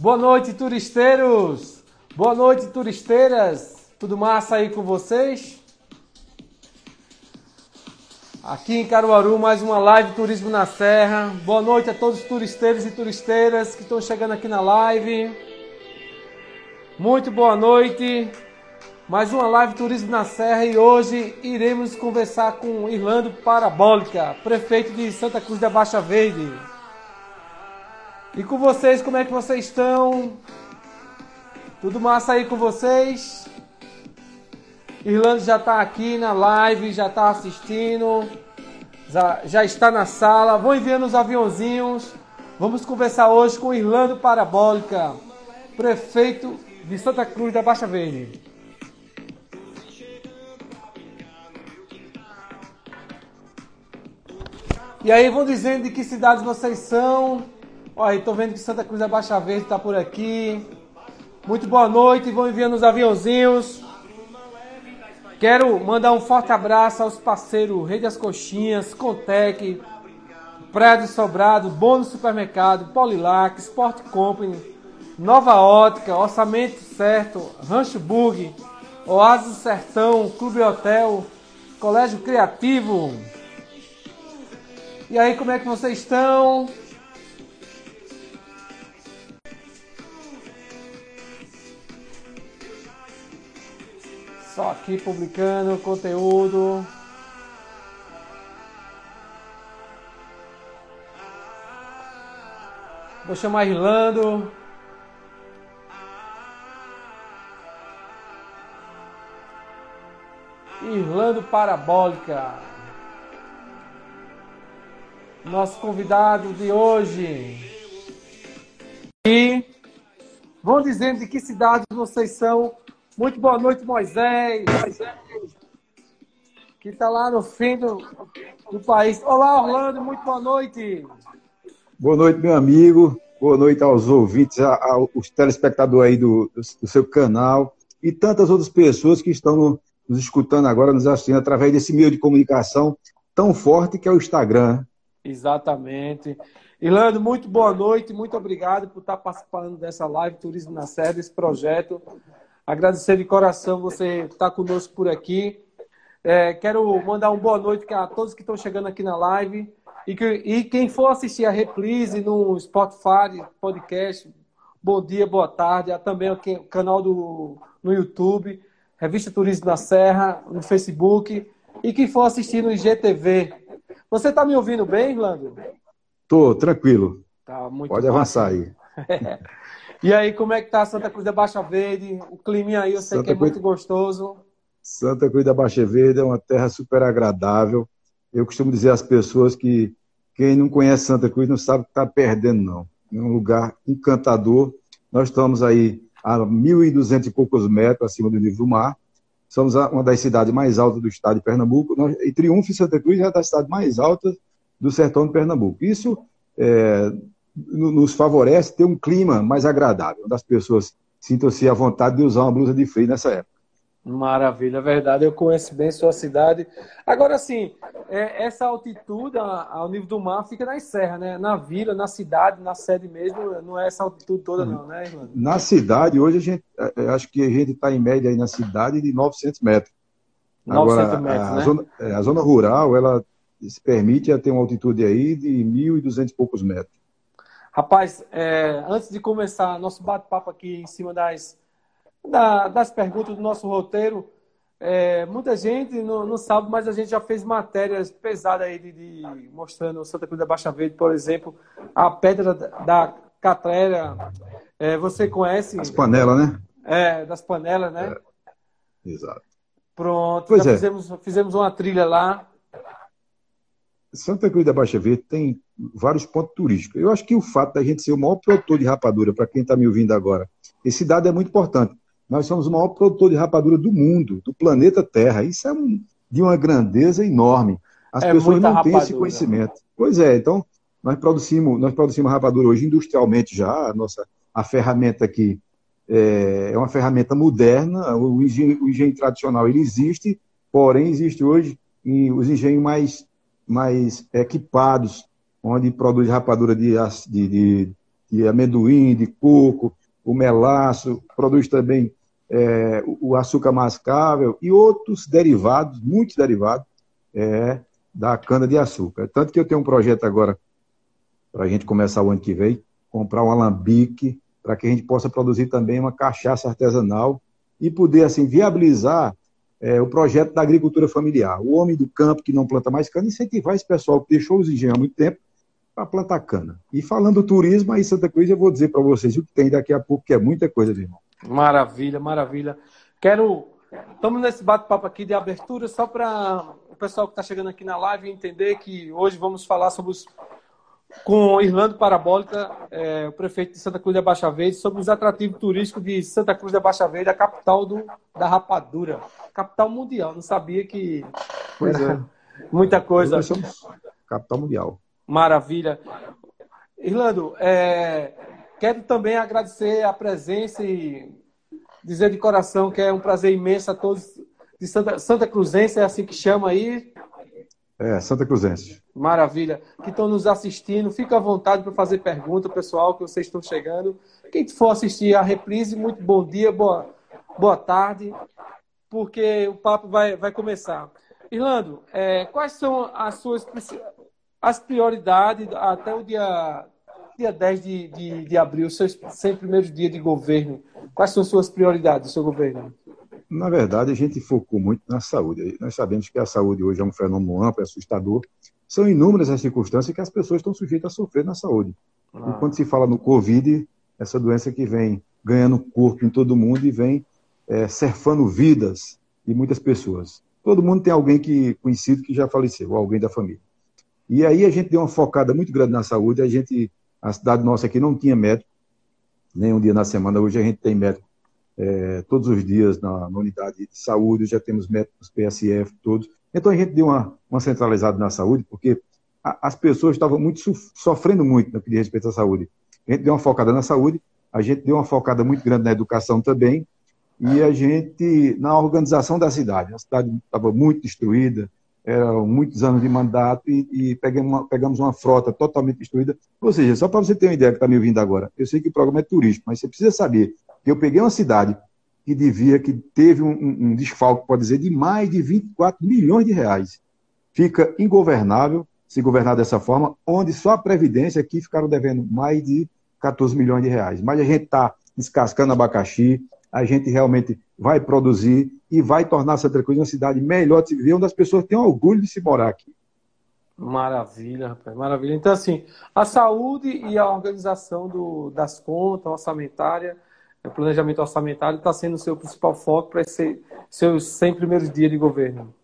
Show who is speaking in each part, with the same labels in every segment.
Speaker 1: Boa noite, turisteiros! Boa noite, turisteiras! Tudo massa aí com vocês? Aqui em Caruaru, mais uma live Turismo na Serra. Boa noite a todos os turisteiros e turisteiras que estão chegando aqui na live. Muito boa noite. Mais uma live Turismo na Serra e hoje iremos conversar com Irlando Parabólica, prefeito de Santa Cruz da Baixa Verde. E com vocês, como é que vocês estão? Tudo massa aí com vocês? Irlando já está aqui na live, já está assistindo, já, já está na sala. Vão enviando os aviãozinhos. Vamos conversar hoje com Irlando Parabólica, prefeito de Santa Cruz da Baixa Verde. E aí vão dizendo de que cidades vocês são. Olha, estou vendo que Santa Cruz da Baixa Verde está por aqui. Muito boa noite, vão enviando os aviãozinhos. Quero mandar um forte abraço aos parceiros Rede As Coxinhas, Contec, de Sobrado, Bônus Supermercado, Polilac, Sport Company, Nova Ótica, Orçamento Certo, Rancho Bug, Oásis do Sertão, Clube Hotel, Colégio Criativo. E aí, como é que vocês estão? Só aqui publicando conteúdo. Vou chamar Irlando. Irlando Parabólica. Nosso convidado de hoje. E vão dizendo de que cidades vocês são. Muito boa noite, Moisés. Que está lá no fim do, do país. Olá, Orlando. Muito boa noite.
Speaker 2: Boa noite, meu amigo. Boa noite aos ouvintes, aos telespectadores aí do, do seu canal e tantas outras pessoas que estão nos escutando agora, nos assistindo através desse meio de comunicação tão forte que é o Instagram.
Speaker 1: Exatamente. Irlando, muito boa noite, muito obrigado por estar participando dessa live Turismo na Serra, desse projeto. Agradecer de coração você estar conosco por aqui. É, quero mandar uma boa noite a todos que estão chegando aqui na live. E, que, e quem for assistir a reprise no Spotify, podcast, bom dia, boa tarde. Há também o canal do, no YouTube, Revista Turismo na Serra, no Facebook. E quem for assistir no IGTV. Você está me ouvindo bem, Irlando?
Speaker 2: Tô, tranquilo.
Speaker 1: Tá,
Speaker 2: Pode avançar aí.
Speaker 1: E aí, como é que tá Santa Cruz da Baixa Verde? O clima aí eu sei Santa que é Cruz... muito gostoso.
Speaker 2: Santa Cruz da Baixa Verde é uma terra super agradável. Eu costumo dizer às pessoas que quem não conhece Santa Cruz não sabe o que está perdendo, não. É um lugar encantador. Nós estamos aí a 1.200 e poucos metros acima do nível do mar. Somos uma das cidades mais altas do estado de Pernambuco. e Triunfo e Santa Cruz é das cidades mais altas do sertão de Pernambuco. Isso é, nos favorece ter um clima mais agradável, onde as pessoas sintam-se à vontade de usar uma blusa de frio nessa época.
Speaker 1: Maravilha, é verdade. Eu conheço bem sua cidade. Agora, sim, é, essa altitude ao nível do mar fica nas serras, né? Na vila, na cidade, na sede mesmo, não é essa altitude toda, não, né, Irlanda?
Speaker 2: Na cidade, hoje a gente, é, acho que a gente está em média aí na cidade de 900 metros.
Speaker 1: 900 Agora, metros,
Speaker 2: a,
Speaker 1: né?
Speaker 2: Zona, é, a zona rural, ela se permite ter uma altitude aí de 1.200 e poucos metros.
Speaker 1: Rapaz, é, antes de começar nosso bate-papo aqui em cima das, da, das perguntas do nosso roteiro, é, muita gente não, não, sabe, mas a gente já fez matérias pesadas aí de, de, mostrando Santa Cruz da Baixa Verde, por exemplo, a pedra da Catrera. É, você conhece?
Speaker 2: As panelas, né?
Speaker 1: É, das panelas, né?
Speaker 2: É. Exato.
Speaker 1: Pronto, pois já é. fizemos, fizemos uma trilha lá.
Speaker 2: Santa Cruz da Baixa Verde tem vários pontos turísticos. Eu acho que o fato da gente ser o maior produtor de rapadura, para quem está me ouvindo agora, esse dado é muito importante. Nós somos o maior produtor de rapadura do mundo, do planeta Terra. Isso é um, de uma grandeza enorme. As é pessoas não têm esse conhecimento. Pois é, então nós produzimos, nós produzimos rapadura hoje industrialmente já. A nossa a ferramenta aqui é, é uma ferramenta moderna. O engenho, o engenho tradicional ele existe, porém existe hoje os engenhos mais mais equipados onde produz rapadura de, de, de, de amendoim, de coco, o melaço, produz também é, o açúcar mascável e outros derivados, muitos derivados é, da cana-de-açúcar. Tanto que eu tenho um projeto agora para a gente começar o ano que vem, comprar um alambique para que a gente possa produzir também uma cachaça artesanal e poder assim viabilizar é, o projeto da agricultura familiar. O homem do campo que não planta mais cana, incentivar esse pessoal que deixou os engenhos há muito tempo para plantar cana. E falando do turismo, aí Santa Cruz, eu vou dizer para vocês o que tem daqui a pouco, que é muita coisa, meu irmão.
Speaker 1: Maravilha, maravilha. Quero. Estamos nesse bate-papo aqui de abertura, só para o pessoal que está chegando aqui na live entender que hoje vamos falar sobre os com Irlando Parabólica, é, o prefeito de Santa Cruz da Baixa Verde, sobre os atrativos turísticos de Santa Cruz da Baixa Verde, a capital do, da rapadura, capital mundial. Não sabia que
Speaker 2: pois é.
Speaker 1: muita coisa.
Speaker 2: Nós somos capital mundial.
Speaker 1: Maravilha. Irlando, é, quero também agradecer a presença e dizer de coração que é um prazer imenso a todos de Santa, Santa Cruzense, é assim que chama aí,
Speaker 2: é, Santa Cruzense.
Speaker 1: Maravilha. Que estão nos assistindo, fica à vontade para fazer pergunta, pessoal, que vocês estão chegando. Quem for assistir a reprise, muito bom dia, boa, boa tarde, porque o papo vai, vai começar. Irlando, é, quais são as suas as prioridades até o dia, dia 10 de, de, de abril, seus 100 primeiros dias de governo? Quais são as suas prioridades do seu governo?
Speaker 2: Na verdade, a gente focou muito na saúde. Nós sabemos que a saúde hoje é um fenômeno amplo, é assustador. São inúmeras as circunstâncias que as pessoas estão sujeitas a sofrer na saúde. Ah. E quando se fala no Covid, essa doença que vem ganhando corpo em todo mundo e vem é, cerfando vidas de muitas pessoas. Todo mundo tem alguém que conhecido que já faleceu, ou alguém da família. E aí a gente deu uma focada muito grande na saúde. A gente, a cidade nossa aqui não tinha médico, nem um dia na semana. Hoje a gente tem médico é, todos os dias na, na, unidade de saúde, já temos médicos PSF, todos. Então a gente deu uma, uma centralizada na saúde, porque a, as pessoas estavam muito sofrendo muito no que diz respeito à saúde. A gente deu uma focada na saúde, a gente deu uma focada muito grande na educação também, e a gente, na organização da cidade, a cidade estava muito destruída, eram muitos anos de mandato e, e pegamos, uma, pegamos uma frota totalmente destruída. Ou seja, só para você ter uma ideia que está me ouvindo agora, eu sei que o programa é turístico, mas você precisa saber que eu peguei uma cidade que devia, que teve um, um desfalque, pode dizer, de mais de 24 milhões de reais. Fica ingovernável se governar dessa forma, onde só a Previdência aqui ficaram devendo mais de 14 milhões de reais. Mas a gente está descascando abacaxi, a gente realmente vai produzir e vai tornar Santa Cruz uma cidade melhor de se viver, onde as pessoas têm orgulho de se morar aqui.
Speaker 1: Maravilha, rapaz, maravilha. Então, assim, a saúde e a organização do, das contas orçamentárias o planejamento orçamentário está sendo o seu principal foco para esses seus 100 primeiros dias de governo.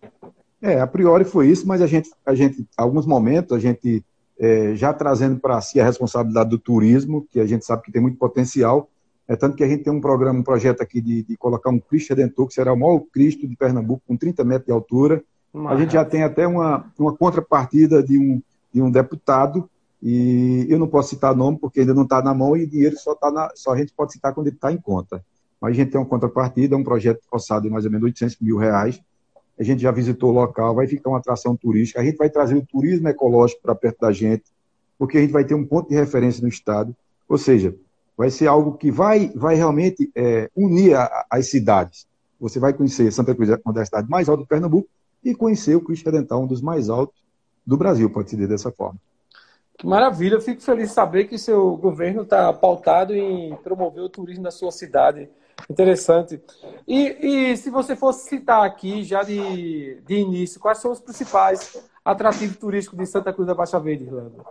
Speaker 2: É, a priori foi isso, mas a gente, a gente alguns momentos, a gente é, já trazendo para si a responsabilidade do turismo, que a gente sabe que tem muito potencial, é tanto que a gente tem um programa, um projeto aqui de, de colocar um Cristo Redentor, que será o maior Cristo de Pernambuco, com 30 metros de altura. A gente já tem até uma, uma contrapartida de um, de um deputado e eu não posso citar nome porque ainda não está na mão e dinheiro só, tá na, só a gente pode citar quando ele está em conta. Mas a gente tem uma contrapartida, um projeto orçado de mais ou menos 800 mil reais. A gente já visitou o local, vai ficar uma atração turística. A gente vai trazer o turismo ecológico para perto da gente, porque a gente vai ter um ponto de referência no estado. Ou seja, vai ser algo que vai, vai realmente é, unir a, as cidades. Você vai conhecer Santa Cruz, uma das cidades mais altas do Pernambuco, e conhecer o Cristo Redental, um dos mais altos do Brasil, pode-se dizer dessa forma.
Speaker 1: Que maravilha, eu fico feliz de saber que seu governo está pautado em promover o turismo na sua cidade. Interessante. E, e, se você fosse citar aqui, já de, de início, quais são os principais atrativos turísticos de Santa Cruz da Baixa Verde, Irlanda?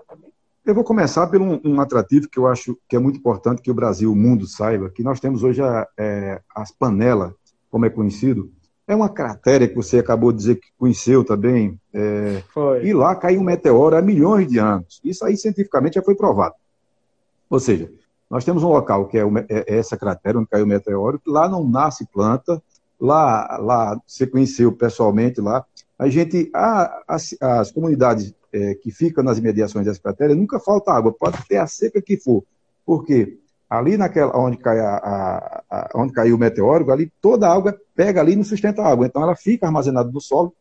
Speaker 2: Eu vou começar por um, um, atrativo que eu acho que é muito importante que o Brasil, o mundo saiba, que nós temos hoje a, é, as panelas, como é conhecido, é uma cratera que você acabou de dizer que conheceu também. É, e lá caiu um meteoro há milhões de anos. Isso aí cientificamente já foi provado. Ou seja, nós temos um local que é, o, é, é essa cratera onde caiu o meteoro, que lá não nasce planta, lá, lá você conheceu pessoalmente lá. A gente, a, as, as comunidades é, que ficam nas imediações dessa cratera, nunca falta água, pode ter a seca que for. Por quê? ali naquela onde, cai a, a, a, onde caiu o meteoro, ali toda a água pega ali e não sustenta a água. Então ela fica armazenada no solo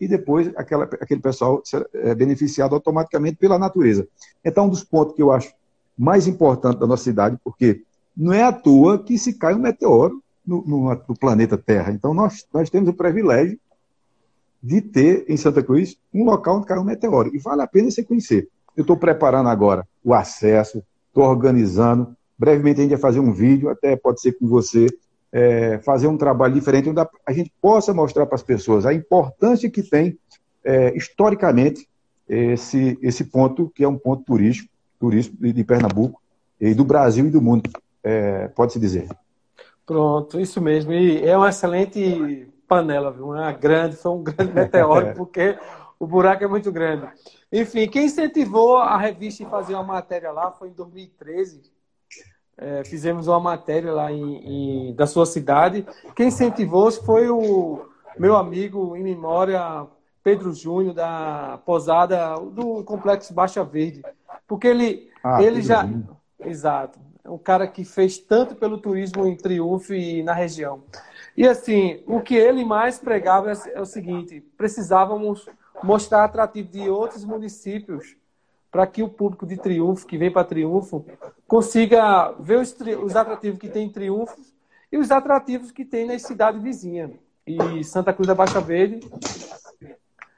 Speaker 2: e depois aquela, aquele pessoal é beneficiado automaticamente pela natureza. Então, um dos pontos que eu acho mais importante da nossa cidade, porque não é à toa que se cai um meteoro no, no, no planeta Terra. Então, nós, nós temos o privilégio de ter em Santa Cruz um local onde cai um meteoro. E vale a pena você conhecer. Eu estou preparando agora o acesso, estou organizando. Brevemente a gente vai fazer um vídeo, até pode ser com você, é, fazer um trabalho diferente, onde a gente possa mostrar para as pessoas a importância que tem, é, historicamente, esse, esse ponto, que é um ponto turístico, turístico de, Pernambuco, e do Brasil e do mundo, é, pode-se dizer.
Speaker 1: Pronto, isso mesmo. E é uma excelente panela, viu? Uma grande, foi um grande meteoro, porque o buraco é muito grande. Enfim, quem incentivou a revista em fazer uma matéria lá foi em 2013. É, fizemos uma matéria lá em, em, da sua cidade. Quem incentivou foi o meu amigo em memória, Pedro Júnior, da posada do Complexo Baixa Verde. Porque ele, ah, ele já. Exato. É um cara que fez tanto pelo turismo em Triunfo e na região. E assim, o que ele mais pregava é o seguinte: precisávamos mostrar atrativo de outros municípios para que o público de Triunfo, que vem para Triunfo, consiga ver os, os atrativos que tem em Triunfo e os atrativos que tem na cidade vizinha. E Santa Cruz da Baixa Verde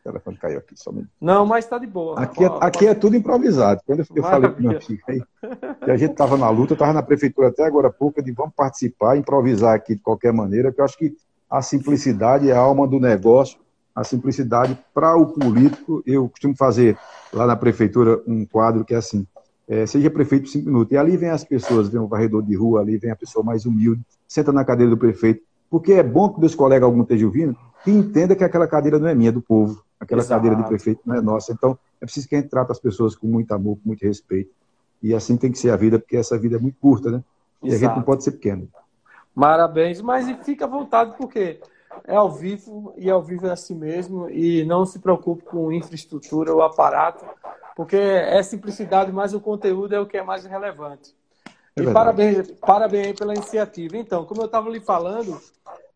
Speaker 2: o telefone caiu aqui somente.
Speaker 1: Não, mas está de boa.
Speaker 2: Aqui, é, aqui é tudo improvisado. Quando eu, eu falei com meu filho aí, que a gente estava na luta, estava na prefeitura até agora há pouco, de vamos participar, improvisar aqui de qualquer maneira, que eu acho que a simplicidade é a alma do negócio, a simplicidade para o político. Eu costumo fazer lá na prefeitura um quadro que é assim, é, seja prefeito cinco minutos. E ali vem as pessoas, vem o varredor de rua, ali vem a pessoa mais humilde, senta na cadeira do prefeito, porque é bom que meus colegas algum estejam ouvindo, que entenda que aquela cadeira não é minha, é do povo. Aquela Exato. cadeira de prefeito não é nossa. Então, é preciso que a gente trate as pessoas com muito amor, com muito respeito. E assim tem que ser a vida, porque essa vida é muito curta, né? E Exato. a gente não pode ser pequeno.
Speaker 1: Parabéns, mas fica à vontade, porque é ao vivo e ao vivo é assim mesmo. E não se preocupe com infraestrutura ou aparato, porque é simplicidade, mas o conteúdo é o que é mais relevante. É e parabéns, parabéns pela iniciativa. Então, como eu estava lhe falando,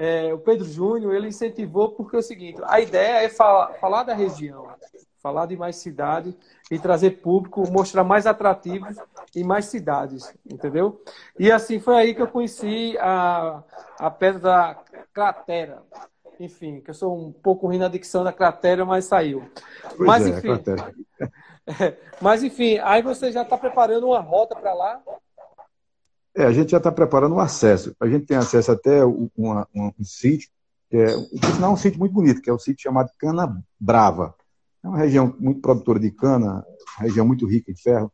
Speaker 1: é, o Pedro Júnior ele incentivou porque é o seguinte: a ideia é falar, falar da região, falar de mais cidades e trazer público, mostrar mais atrativos e mais cidades, entendeu? E assim foi aí que eu conheci a, a pedra da cratera. Enfim, que eu sou um pouco ruim na dicção da cratera, mas saiu. Pois mas é, enfim. É, mas enfim, aí você já está preparando uma rota para lá?
Speaker 2: É, a gente já está preparando o um acesso. A gente tem acesso até uma, uma, um sítio, que é, não é um sítio muito bonito, que é o um sítio chamado Cana Brava. É uma região muito produtora de cana, região muito rica em ferro.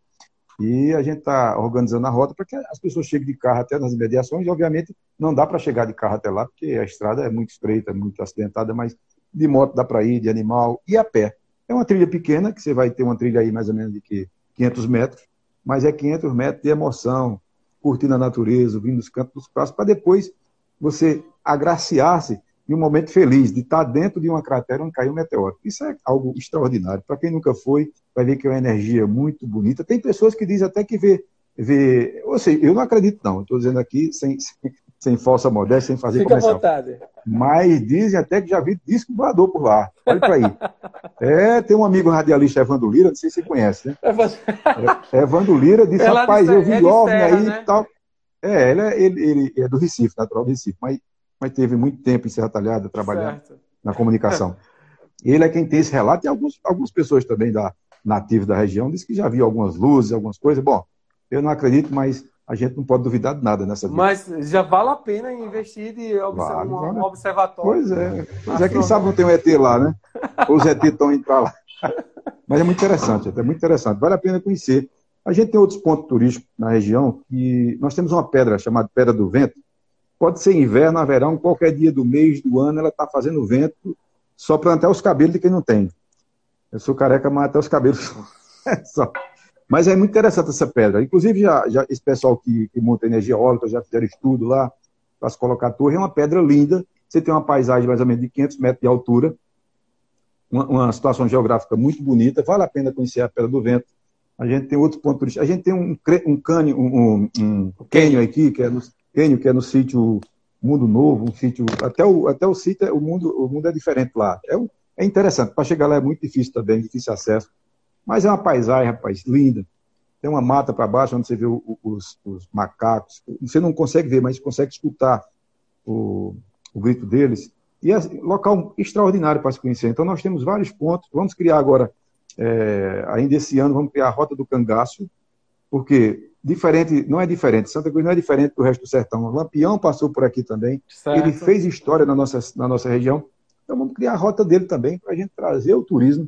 Speaker 2: E a gente está organizando a rota para que as pessoas cheguem de carro até nas imediações. E, obviamente, não dá para chegar de carro até lá, porque a estrada é muito estreita, muito acidentada, mas de moto dá para ir, de animal e a pé. É uma trilha pequena, que você vai ter uma trilha aí mais ou menos de 500 metros, mas é 500 metros de emoção, curtindo a natureza, vindo dos cantos dos pratos, para depois você agraciar-se em um momento feliz de estar dentro de uma cratera onde caiu um meteoro. Isso é algo extraordinário. Para quem nunca foi, vai ver que é uma energia muito bonita. Tem pessoas que dizem até que vê. vê ou seja, eu não acredito, não. Estou dizendo aqui sem, sem, sem, falsa modéstia, sem fazer
Speaker 1: Fica comercial. à vontade.
Speaker 2: Mas dizem até que já vi disco voador por lá. Olha para aí. É, tem um amigo radialista, Evandro Lira, não sei se você conhece, né? É, Evandro Lira disse, é rapaz, eu vi OVNI aí né? e tal. É, ele é, ele, ele é do Recife, natural do Recife, mas, mas teve muito tempo em Serra Talhada trabalhando certo. na comunicação. Ele é quem tem esse relato e alguns, algumas pessoas também da nativos da região dizem que já viu algumas luzes, algumas coisas. Bom, eu não acredito, mas a gente não pode duvidar de nada nessa vida.
Speaker 1: Mas já vale a pena investir de observar vale, um, um, observatório.
Speaker 2: Pois é. Pois é, quem sabe não tem um ET lá, né? Ou os ET estão indo para lá. Mas é muito interessante, é muito interessante. Vale a pena conhecer. A gente tem outros pontos turísticos na região que nós temos uma pedra chamada Pedra do Vento. Pode ser inverno, verão, qualquer dia do mês, do ano, ela está fazendo vento só para até os cabelos de quem não tem. Eu sou careca, mas até os cabelos. só. Mas é muito interessante essa pedra. Inclusive, já, já esse pessoal que, que monta energia eólica já fizeram estudo lá para se colocar a torre. É uma pedra linda. Você tem uma paisagem mais ou menos de 500 metros de altura. Uma, uma situação geográfica muito bonita. Vale a pena conhecer a Pedra do Vento. A gente tem outros pontos turísticos. A gente tem um, um cânion, um, um, cânion aqui, que é no, cânion, que é no sítio Mundo Novo, um sítio. Até o, até o sítio, o mundo, o mundo é diferente lá. É, é interessante. Para chegar lá é muito difícil também, difícil acesso. Mas é uma paisagem, rapaz, linda. tem uma mata para baixo onde você vê o, os, os, macacos. Você não consegue ver, mas consegue escutar o, o grito deles. E é local extraordinário para se conhecer. Então, nós temos vários pontos. Vamos criar agora, é, ainda esse ano, vamos criar a Rota do Cangaço, porque diferente, não é diferente, Santa Cruz não é diferente do resto do sertão. O Lampião passou por aqui também, certo. ele fez história na nossa, na nossa região. Então, vamos criar a rota dele também para a gente trazer o turismo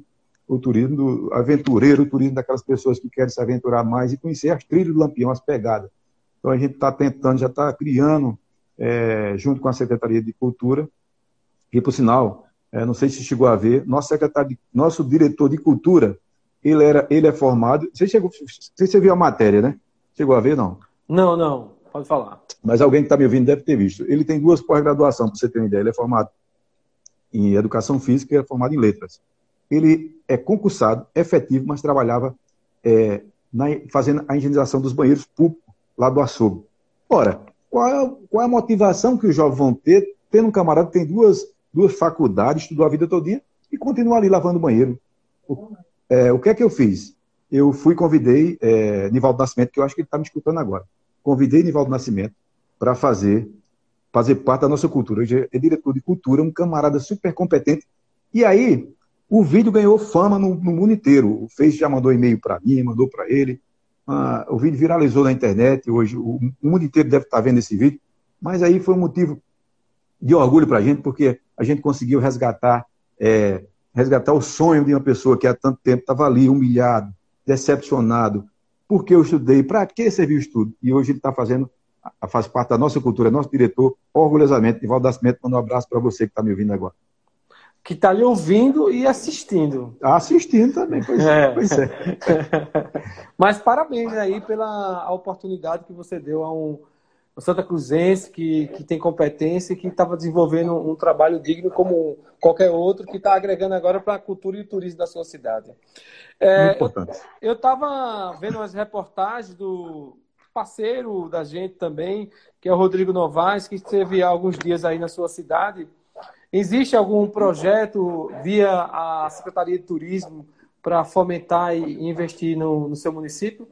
Speaker 2: o turismo do aventureiro, o turismo daquelas pessoas que querem se aventurar mais e conhecer as trilhas do Lampião, as pegadas. Então a gente está tentando, já está criando, é, junto com a Secretaria de Cultura, e por sinal, é, não sei se chegou a ver, nosso secretário, de, nosso diretor de cultura, ele, era, ele é formado. Você, chegou, você, você viu a matéria, né? Chegou a ver, não?
Speaker 1: Não, não, pode falar.
Speaker 2: Mas alguém que está me ouvindo deve ter visto. Ele tem duas pós-graduação, para você ter uma ideia. Ele é formado em Educação Física e é formado em Letras ele é concursado, efetivo, mas trabalhava é, na, fazendo a higienização dos banheiros públicos lá do açougue. Ora, qual é, qual é, a motivação que os jovens vão ter, tendo um camarada que tem duas, duas faculdades, estudou a vida todinha, e continua ali lavando banheiro? O, é, o que é que eu fiz? Eu fui, convidei é, Nivaldo Nascimento, que eu acho que ele está me escutando agora. Convidei Nivaldo Nascimento para fazer, fazer parte da nossa cultura. Ele é diretor de cultura, um camarada super competente. E aí, o vídeo ganhou fama no, no mundo inteiro. O Face já mandou e-mail para mim, mandou para ele. Ah, o vídeo viralizou na internet. Hoje o, o, mundo inteiro deve estar vendo esse vídeo. Mas aí foi um motivo de orgulho para a gente, porque a gente conseguiu resgatar, é, resgatar o sonho de uma pessoa que há tanto tempo estava ali, humilhado, decepcionado. Porque eu estudei, para que serviu o estudo? E hoje ele está fazendo, faz parte da nossa cultura, nosso diretor, orgulhosamente. Ivaldo Nascimento, manda um abraço para você que está me ouvindo agora
Speaker 1: que está lhe ouvindo e assistindo.
Speaker 2: Assistindo também, pois é. é. Pois é.
Speaker 1: Mas parabéns aí pela oportunidade que você deu a um, um Santa Cruzense que, que tem competência e que estava desenvolvendo um trabalho digno como qualquer outro, que está agregando agora para a cultura e o turismo da sua cidade. É. Eu estava vendo as reportagens do parceiro da gente também, que é o Rodrigo Novaes, que esteve há alguns dias aí na sua cidade Existe algum projeto via a Secretaria de Turismo para fomentar e investir no, no seu município?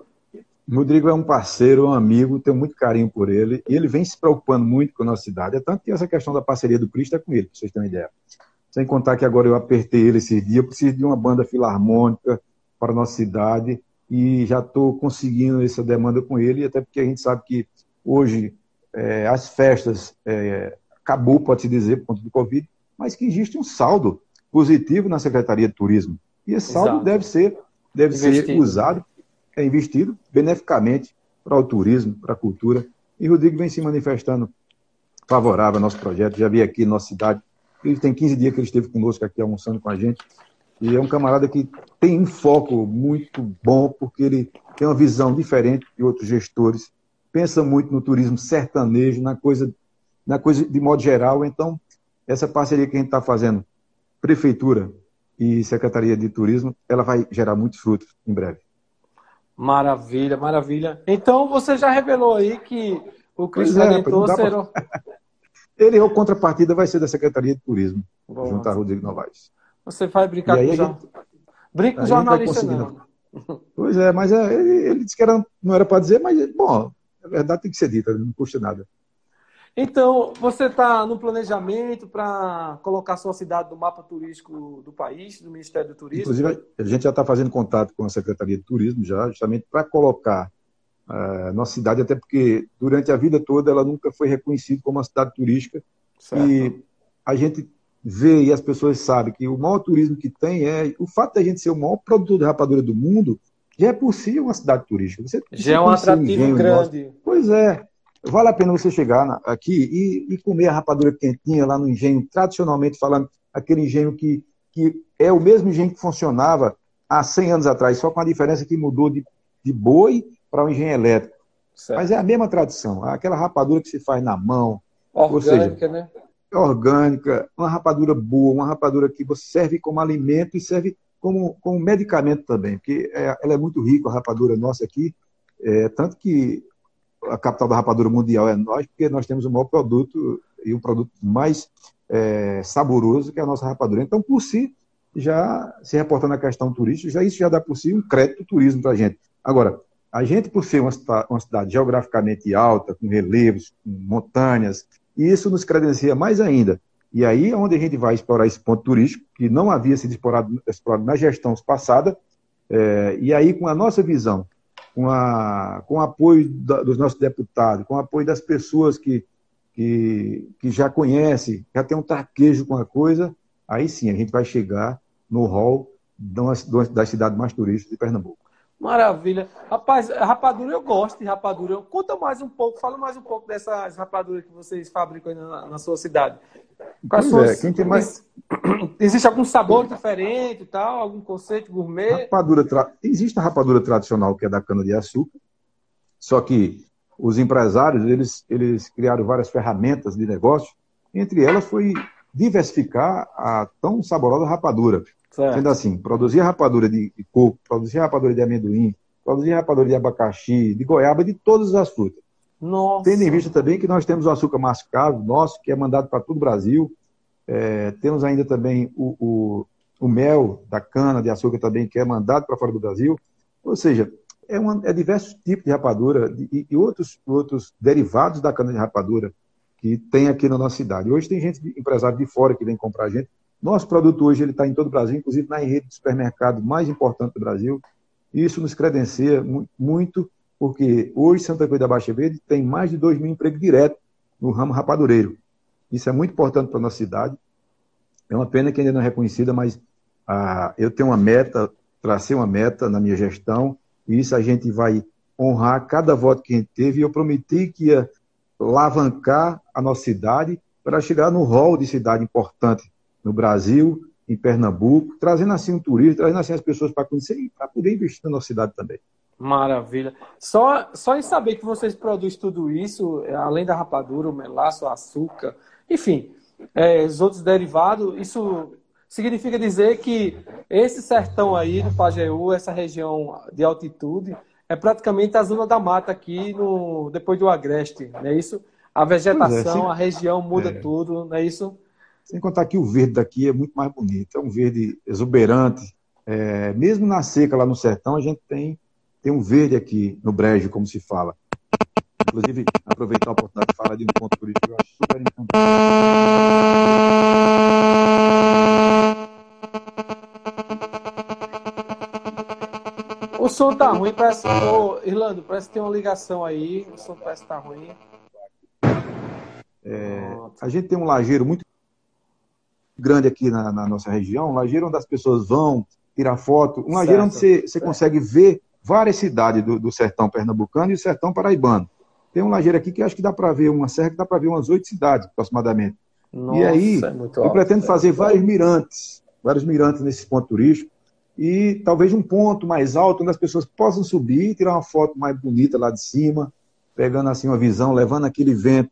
Speaker 2: Rodrigo é um parceiro, um amigo, tenho muito carinho por ele, e ele vem se preocupando muito com a nossa cidade. É tanto que essa questão da parceria do Cristo é com ele, para vocês terem ideia. Sem contar que agora eu apertei ele esses dias, eu preciso de uma banda filarmônica para a nossa cidade, e já estou conseguindo essa demanda com ele, até porque a gente sabe que hoje é, as festas é, acabou, pode-se dizer, por conta do Covid, mas que existe um saldo positivo na Secretaria de Turismo. E esse saldo Exato. deve ser, deve ser usado, é investido beneficamente para o turismo, para a cultura. E Rodrigo vem se manifestando favorável ao nosso projeto. Já vi aqui na nossa cidade. Ele tem 15 dias que ele esteve conosco aqui almoçando com a gente. E é um camarada que tem um foco muito bom, porque ele tem uma visão diferente de outros gestores. Pensa muito no turismo sertanejo, na coisa na coisa de modo geral. Então, essa parceria que a gente está fazendo, Prefeitura e Secretaria de Turismo, ela vai gerar muitos frutos em breve.
Speaker 1: Maravilha, maravilha. Então, você já revelou aí que o Cristo é, Redentor será... Pra...
Speaker 2: Ele, a contrapartida, vai ser da Secretaria de Turismo, Bom, junto a Rodrigo Novaes.
Speaker 1: Você vai brincar com o gente... Brinca com jornalista, não.
Speaker 2: Pois é, mas é, ele, ele disse que era, não era para dizer, mas, bom, a verdade tem que ser dita, não custa nada.
Speaker 1: Então, você está no planejamento para colocar sua cidade no mapa turístico do país, do Ministério do Turismo?
Speaker 2: Inclusive, a gente já está fazendo contato com a Secretaria de Turismo, já, justamente para colocar uh, nossa cidade, até porque durante a vida toda ela nunca foi reconhecida como uma cidade turística. Certo. E a gente vê e as pessoas sabem que o maior turismo que tem é o fato da gente ser o maior produtor de rapadura do mundo, já é por si uma cidade turística.
Speaker 1: Você, já é um atrativo grande.
Speaker 2: Nosso. Pois é. Vale a pena você chegar aqui e, e, comer a rapadura quentinha lá no engenho, tradicionalmente falando, aquele engenho que, que é o mesmo engenho que funcionava há 100 anos atrás, só com a diferença que mudou de, de boi para o um engenho elétrico. Certo. Mas é a mesma tradição, aquela rapadura que se faz na mão.
Speaker 1: Orgânica, seja, né?
Speaker 2: Orgânica, uma rapadura boa, uma rapadura que você serve como alimento e serve como, como medicamento também, porque é, ela é muito rica, a rapadura nossa aqui, é, tanto que a capital da rapadura mundial é nós, porque nós temos o maior produto e o produto mais é, saboroso que é a nossa rapadura. Então, por si, já se reportando a questão turística, já isso já dá por si um crédito turismo para a gente. Agora, A gente, por ser uma, uma cidade geograficamente alta, com relevos, com montanhas, isso nos credencia mais ainda. E aí é onde a gente vai explorar esse ponto turístico, que não havia sido explorado, explorado na gestão passada, é, e aí com a nossa visão, com, a, com o apoio da, dos nossos deputados, com o apoio das pessoas que, que, que já conhecem, já tem um tarquejo com a coisa, aí sim a gente vai chegar no hall das cidades mais turísticas de Pernambuco.
Speaker 1: Maravilha. Rapaz, rapadura eu gosto de rapadura. Conta mais um pouco, fala mais um pouco dessas rapaduras que vocês fabricam na, na, sua cidade.
Speaker 2: Quais suas... é, quem tem mais...
Speaker 1: Existe algum sabor diferente e tal? Algum conceito gourmet?
Speaker 2: Rapadura tra... Existe a rapadura tradicional, que é da cana-de-açúcar, só que os empresários, eles, eles criaram várias ferramentas de negócio, entre elas foi diversificar a tão saborosa rapadura. Certo. Sendo assim, produzir rapadura de coco, produzir rapadura de amendoim, produzir rapadura de abacaxi, de goiaba, de todas as frutas. Nossa. Tendo em vista também que nós temos o açúcar mascavo nosso, que é mandado para todo o Brasil. É, temos ainda também o, o, o, mel da cana de açúcar também, que é mandado para fora do Brasil. Ou seja, é, uma, é diversos tipos de rapadura e, e, outros, outros derivados da cana de rapadura que tem aqui na nossa cidade. Hoje tem gente, empresário de fora que vem comprar a gente, nosso produto hoje ele está em todo o Brasil, inclusive na rede de supermercado mais importante do Brasil. Isso nos credencia muito, porque hoje Santa Cruz da Baixa Verde tem mais de 2 mil empregos diretos no ramo rapadureiro. Isso é muito importante para a nossa cidade. É uma pena que ainda não é reconhecida, mas ah, eu tenho uma meta, tracei uma meta na minha gestão, e isso a gente vai honrar cada voto que a gente teve, e eu prometi que ia alavancar a nossa cidade para chegar no rol de cidade importante no Brasil, em Pernambuco, trazendo assim um turismo, trazendo assim as pessoas para conhecer e para poder investir na nossa cidade também.
Speaker 1: Maravilha. Só, só em saber que vocês produzem tudo isso, além da rapadura, o melaço, o açúcar, enfim, é, os outros derivados, isso significa dizer que esse sertão aí do Pajeú, essa região de altitude, é praticamente a zona da mata aqui no, depois do Agreste, não é isso? A vegetação, é, a região muda é. tudo, não é isso?
Speaker 2: Sem contar que o verde daqui é muito mais bonito, é um verde exuberante. É, mesmo na seca lá no sertão, a gente tem, tem um verde aqui no brejo, como se fala. Inclusive, aproveitar a oportunidade de falar de um ponto turístico que eu acho super importante.
Speaker 1: O som tá ruim, parece. Ô, Irlando, parece que tem uma ligação aí. O som parece que tá ruim.
Speaker 2: É, a gente tem um lajeiro muito grande aqui na, na nossa região, um lajeiro onde as pessoas vão tirar foto, um lajeiro onde você, você consegue ver várias cidades do, do, sertão pernambucano e do sertão paraibano. Tem um lajeiro aqui que acho que dá para ver, uma serra que dá para ver umas oito cidades aproximadamente. Nossa, e aí, é eu alto, pretendo fazer vários mirantes, vários mirantes nesse ponto turístico, e talvez um ponto mais alto onde as pessoas possam subir, tirar uma foto mais bonita lá de cima, pegando assim uma visão, levando aquele vento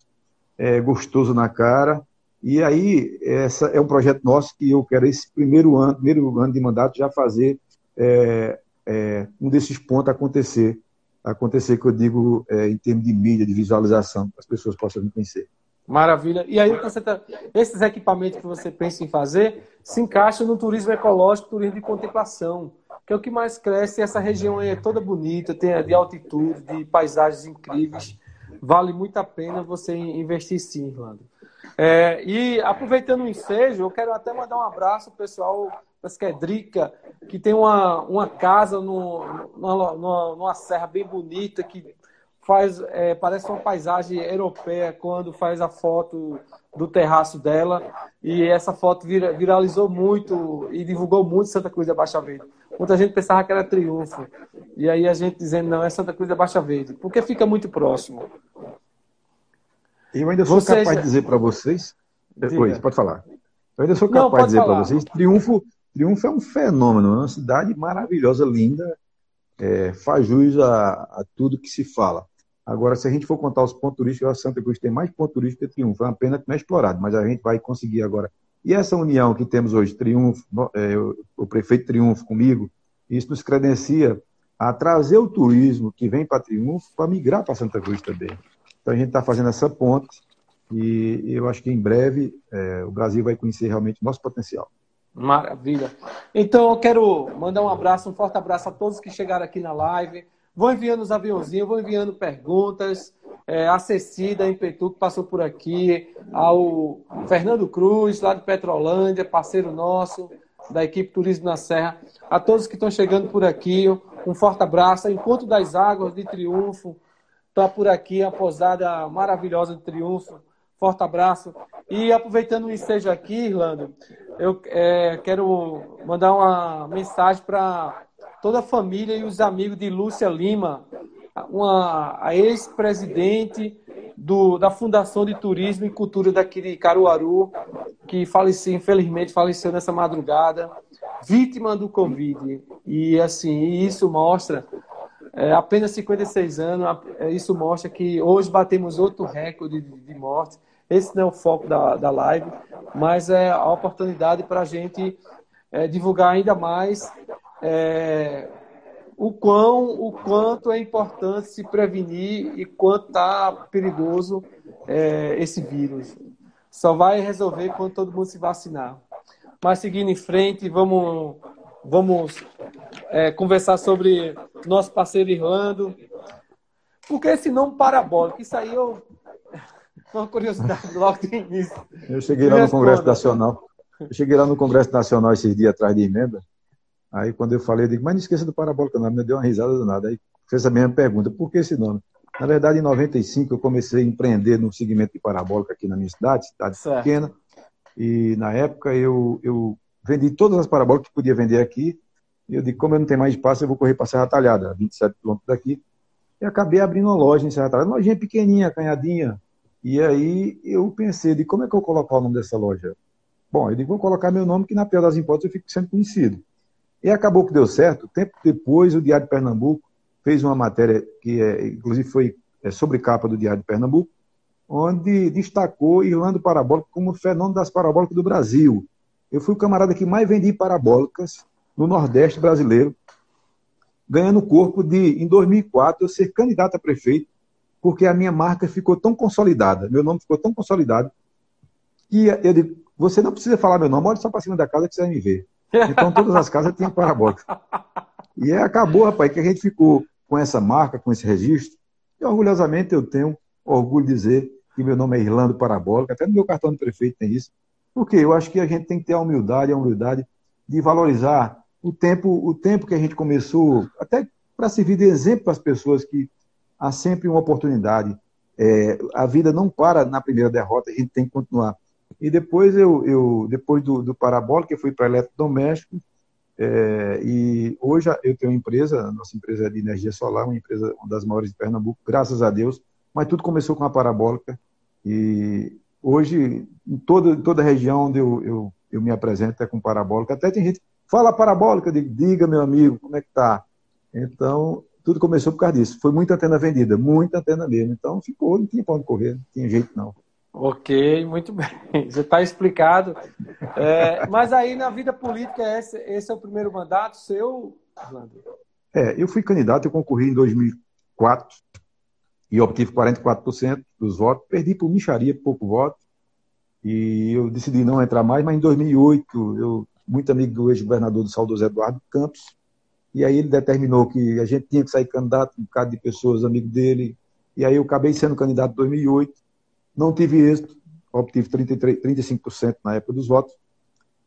Speaker 2: é, gostoso na cara, e aí, essa é um projeto nosso que eu quero, esse primeiro ano, primeiro ano de mandato, já fazer é, é, um desses pontos acontecer. Acontecer, que eu digo, é, em termos de mídia, de visualização, as pessoas possam me conhecer.
Speaker 1: Maravilha. E aí, tá, esses equipamentos que você pensa em fazer se encaixam no turismo ecológico, turismo de contemplação, que é o que mais cresce. Essa região é toda bonita, tem de altitude, de paisagens incríveis. Vale muito a pena você investir sim, Irlanda. É, e aproveitando o ensejo, eu quero até mandar um abraço ao pessoal da Esquedrica, que tem uma, uma casa no, numa, numa, numa serra bem bonita, que faz é, parece uma paisagem europeia quando faz a foto do terraço dela. E essa foto vira, viralizou muito e divulgou muito Santa Cruz da Baixa Verde. Muita gente pensava que era triunfo. E aí a gente dizendo, não, é Santa Cruz da Baixa Verde, porque fica muito próximo.
Speaker 2: Eu ainda sou vocês... capaz de dizer para vocês. Depois, pode falar. Eu ainda sou capaz Não, de dizer para vocês: Triunfo, Triunfo é um fenômeno, é uma cidade maravilhosa, linda, é, faz jus a, a, tudo que se fala. Agora, se a gente for contar os pontos turísticos, a Santa Cruz tem mais pontos turísticos que Triunfo. É uma pena que não é explorado, mas a gente vai conseguir agora. E essa união que temos hoje, Triunfo, é, o prefeito Triunfo comigo, isso nos credencia a trazer o turismo que vem para Triunfo para migrar para Santa Cruz também. Então a gente está fazendo essa ponte e eu acho que em breve é, o Brasil vai conhecer realmente o nosso potencial.
Speaker 1: Maravilha. Então eu quero mandar um abraço, um forte abraço a todos que chegaram aqui na live. Vão enviando os aviãozinhos, vão enviando perguntas. É, a Cecida Impetu, que passou por aqui, ao Fernando Cruz, lá de Petrolândia, parceiro nosso, da equipe Turismo na Serra, a todos que estão chegando por aqui, um forte abraço. Encontro das Águas de Triunfo, está por aqui, a posada maravilhosa de Triunfo. Forte abraço. E aproveitando o ensejo aqui, Irlando, eu é, quero mandar uma mensagem para toda a família e os amigos de Lúcia Lima, uma, a ex-presidente da Fundação de Turismo e Cultura daqui de Caruaru, que faleceu, infelizmente faleceu nessa madrugada, vítima do Covid. E assim, isso mostra, é, apenas 56 anos, é, isso mostra que hoje batemos outro recorde de, morte. Esse não é o foco da, da live, mas é a oportunidade para a gente é, divulgar ainda mais é, o, quão, o quanto é importante se prevenir e quanto está perigoso é, esse vírus. Só vai resolver quando todo mundo se vacinar. Mas seguindo em frente, vamos, vamos é, conversar sobre nosso parceiro Irlando. Por que esse nome parabólico? Isso aí eu. Uma curiosidade logo do início.
Speaker 2: Eu cheguei lá no Congresso Nacional. Eu cheguei lá no Congresso Nacional esses dias atrás de emenda. Aí quando eu falei, eu digo, mas não esqueça do parabólico, não. Me deu uma risada do nada. Aí fez a mesma pergunta, por que esse nome? Na verdade, em 95 eu comecei a empreender no segmento de parabólica aqui na minha cidade, cidade certo. pequena. E na época eu, eu vendi todas as parabólicas que podia vender aqui. E eu digo, como eu não tenho mais espaço, eu vou correr para Serra Talhada, 27 quilômetros daqui. E acabei abrindo uma loja em Serra Talhada, uma lojinha pequenininha, canhadinha. E aí eu pensei, de como é que eu colocar o nome dessa loja? Bom, eu digo, vou colocar meu nome, que na pior das hipóteses eu fico sendo conhecido. E acabou que deu certo. Tempo depois, o Diário de Pernambuco fez uma matéria que, é, inclusive, foi é, sobre capa do Diário de Pernambuco, onde destacou Irlando Parabólica como o fenômeno das parabólicas do Brasil. Eu fui o camarada que mais vendi parabólicas no Nordeste brasileiro, ganhando corpo de, em 2004, eu ser candidato a prefeito, porque a minha marca ficou tão consolidada, meu nome ficou tão consolidado, que eu digo, você não precisa falar meu nome, olha só para cima da casa que você vai me ver. Então todas as casas tinham parabólica. E acabou, rapaz, que a gente ficou com essa marca, com esse registro. E orgulhosamente eu tenho orgulho de dizer que meu nome é Irlando Parabólica, até no meu cartão de prefeito tem isso. Porque eu acho que a gente tem que ter a humildade, a humildade de valorizar o tempo, o tempo que a gente começou, até para servir de exemplo para as pessoas que há sempre uma oportunidade. É, a vida não para na primeira derrota, a gente tem que continuar. E depois eu, eu depois do, do parabólico, eu fui para eletrodoméstico, é, e hoje eu tenho uma empresa, nossa empresa é de energia solar, uma empresa uma das maiores de Pernambuco, graças a Deus, mas tudo começou com a parabólica, e hoje, em toda, em toda a região onde eu, eu, eu me apresento é com parabólica, até tem gente, fala parabólica, digo, diga meu amigo, como é que tá? Então, tudo começou por causa disso, foi muita antena vendida, muita antena mesmo, então ficou, não tinha para onde correr, não tinha jeito não.
Speaker 1: Ok, muito bem. Você está explicado. É, mas aí na vida política, esse, esse, é o primeiro mandato seu, Orlando?
Speaker 2: É, eu fui candidato, eu concorri em 2004 e obtive 44% dos votos. Perdi por micharia, pouco voto. E eu decidi não entrar mais, mas em 2008, eu, muito amigo do ex-governador do saudoso Eduardo Campos, e aí ele determinou que a gente tinha que sair candidato, um bocado de pessoas, amigo dele. E aí eu acabei sendo candidato em 2008 não tive êxito, obtive 33, 35% na época dos votos,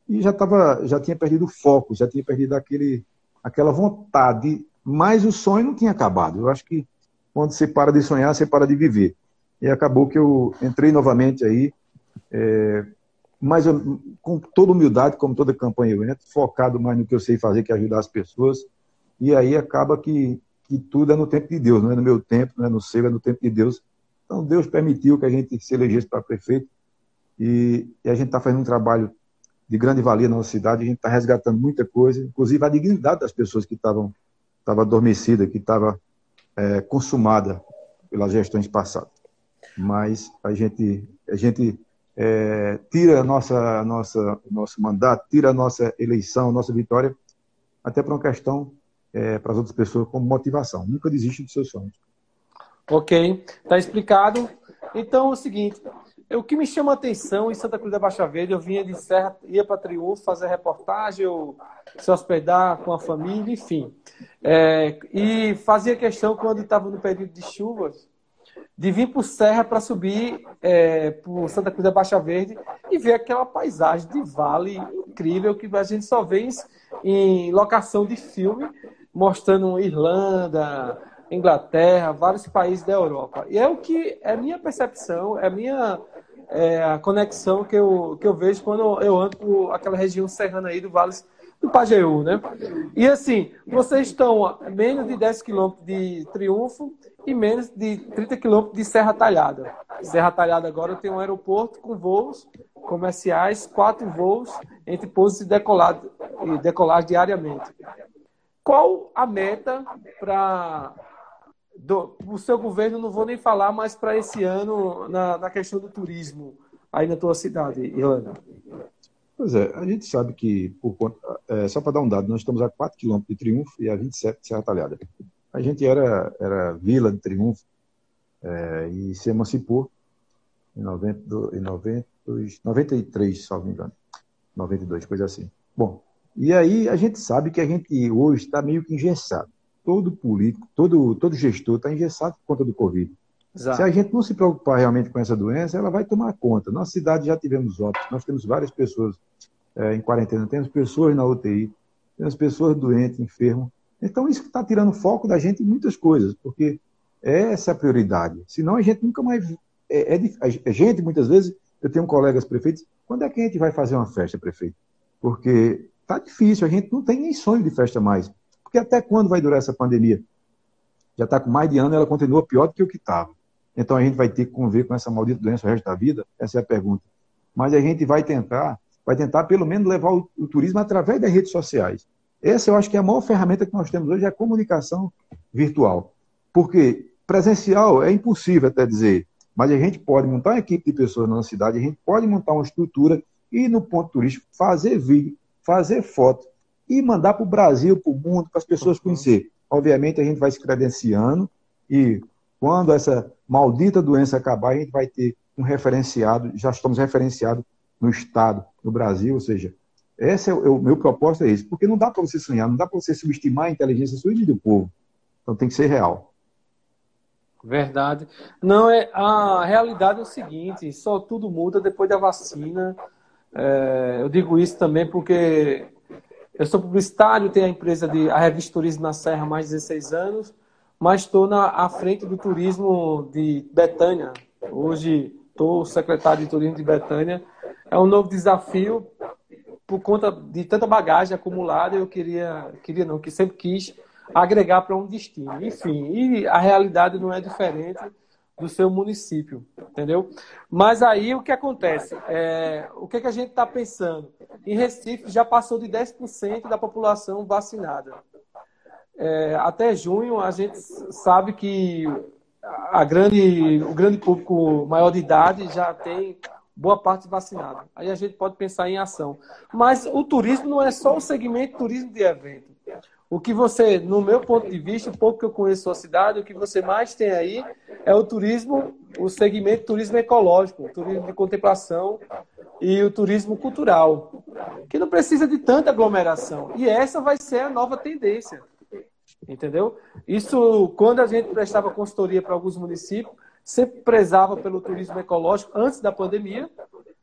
Speaker 2: e já, tava, já tinha perdido o foco, já tinha perdido aquele, aquela vontade, mas o sonho não tinha acabado. Eu acho que quando você para de sonhar, você para de viver. E acabou que eu entrei novamente aí, é, mas com toda humildade, como toda campanha eu entro, focado mais no que eu sei fazer, que é ajudar as pessoas, e aí acaba que, que tudo é no tempo de Deus, não é no meu tempo, não é no seu, é no tempo de Deus, então, Deus permitiu que a gente se elegesse para prefeito. E, e a gente está fazendo um trabalho de grande valia na nossa cidade, a gente está resgatando muita coisa, inclusive a dignidade das pessoas que estavam estava adormecida, que estava é, consumada pelas gestões passadas. Mas a gente, a gente é, tira nossa, nossa, nosso mandato, tira a nossa eleição, nossa vitória, até para uma questão é, para as outras pessoas como motivação. Nunca desiste dos seus sonhos.
Speaker 1: Ok, está explicado. Então é o seguinte, o que me chama a atenção em Santa Cruz da Baixa Verde, eu vinha de Serra, ia para Triunfo fazer reportagem, ou se hospedar com a família, enfim. É, e fazia questão, quando estava no período de chuvas, de vir por Serra para subir é, por Santa Cruz da Baixa Verde e ver aquela paisagem de vale incrível que a gente só vê em locação de filme, mostrando Irlanda, Inglaterra, vários países da Europa. E é o que é minha percepção, é minha é, a conexão que eu, que eu vejo quando eu ando aquela região serrana aí do Vale do Pajeú, né? E assim, vocês estão a menos de 10 quilômetros de Triunfo e menos de 30 quilômetros de Serra Talhada. Serra Talhada agora tem um aeroporto com voos comerciais, quatro voos entre pousos e decolagem, e decolagem diariamente. Qual a meta para o seu governo, não vou nem falar, mas para esse ano, na, na, questão do turismo aí na tua cidade, Irlanda?
Speaker 2: Pois é, a gente sabe que, conta, é, só para dar um dado, nós estamos a 4 quilômetros de Triunfo e a 27 de Serra Talhada. A gente era, era vila de Triunfo é, e se emancipou em, 90, em 90, 93, se não me engano. 92, coisa assim. Bom, e aí a gente sabe que a gente hoje está meio que engessado todo político, todo, todo gestor está engessado por conta do Covid. Exato. Se a gente não se preocupar realmente com essa doença, ela vai tomar conta. Nossa cidade já tivemos óbitos, nós temos várias pessoas é, em quarentena, temos pessoas na UTI, temos pessoas doentes, enfermas. Então, isso está tirando foco da gente em muitas coisas, porque é essa a prioridade. Senão, a gente nunca mais. É, é, a gente, muitas vezes, eu tenho colegas prefeitos, quando é que a gente vai fazer uma festa, prefeito? Porque está difícil, a gente não tem nem sonho de festa mais. Porque até quando vai durar essa pandemia? Já está com mais de ano e ela continua pior do que o que estava. Então a gente vai ter que conviver com essa maldita doença o resto da vida? Essa é a pergunta. Mas a gente vai tentar, vai tentar pelo menos levar o, o turismo através das redes sociais. Essa eu acho que é a maior ferramenta que nós temos hoje, é a comunicação virtual. Porque presencial é impossível até dizer, mas a gente pode montar uma equipe de pessoas na cidade, a gente pode montar uma estrutura e no ponto turístico fazer vídeo, fazer foto, e mandar para o Brasil, para o mundo, para as pessoas uhum. conhecer. Obviamente, a gente vai se credenciando e quando essa maldita doença acabar, a gente vai ter um referenciado, já estamos referenciados no Estado, no Brasil, ou seja, esse é o, é o meu propósito é esse, porque não dá para você sonhar, não dá para você subestimar a inteligência sua e do povo. Então tem que ser real.
Speaker 1: Verdade. Não, é, a realidade é o seguinte, só tudo muda depois da vacina. É, eu digo isso também porque eu sou publicitário, tenho a empresa de a revista Turismo na Serra há mais de 16 anos, mas estou na à frente do turismo de Betânia. Hoje estou secretário de turismo de Betânia. É um novo desafio por conta de tanta bagagem acumulada. Eu queria, queria não, que sempre quis agregar para um destino. Enfim, e a realidade não é diferente do seu município, entendeu? Mas aí o que acontece? É, o que, é que a gente está pensando? Em Recife já passou de 10% da população vacinada. É, até junho a gente sabe que a grande, o grande público maior de idade já tem boa parte vacinada. Aí a gente pode pensar em ação. Mas o turismo não é só o segmento turismo de evento. O que você, no meu ponto de vista, pouco que eu conheço a cidade, o que você mais tem aí é o turismo, o segmento turismo ecológico, turismo de contemplação e o turismo cultural, que não precisa de tanta aglomeração. E essa vai ser a nova tendência. Entendeu? Isso, quando a gente prestava consultoria para alguns municípios, sempre prezava pelo turismo ecológico antes da pandemia.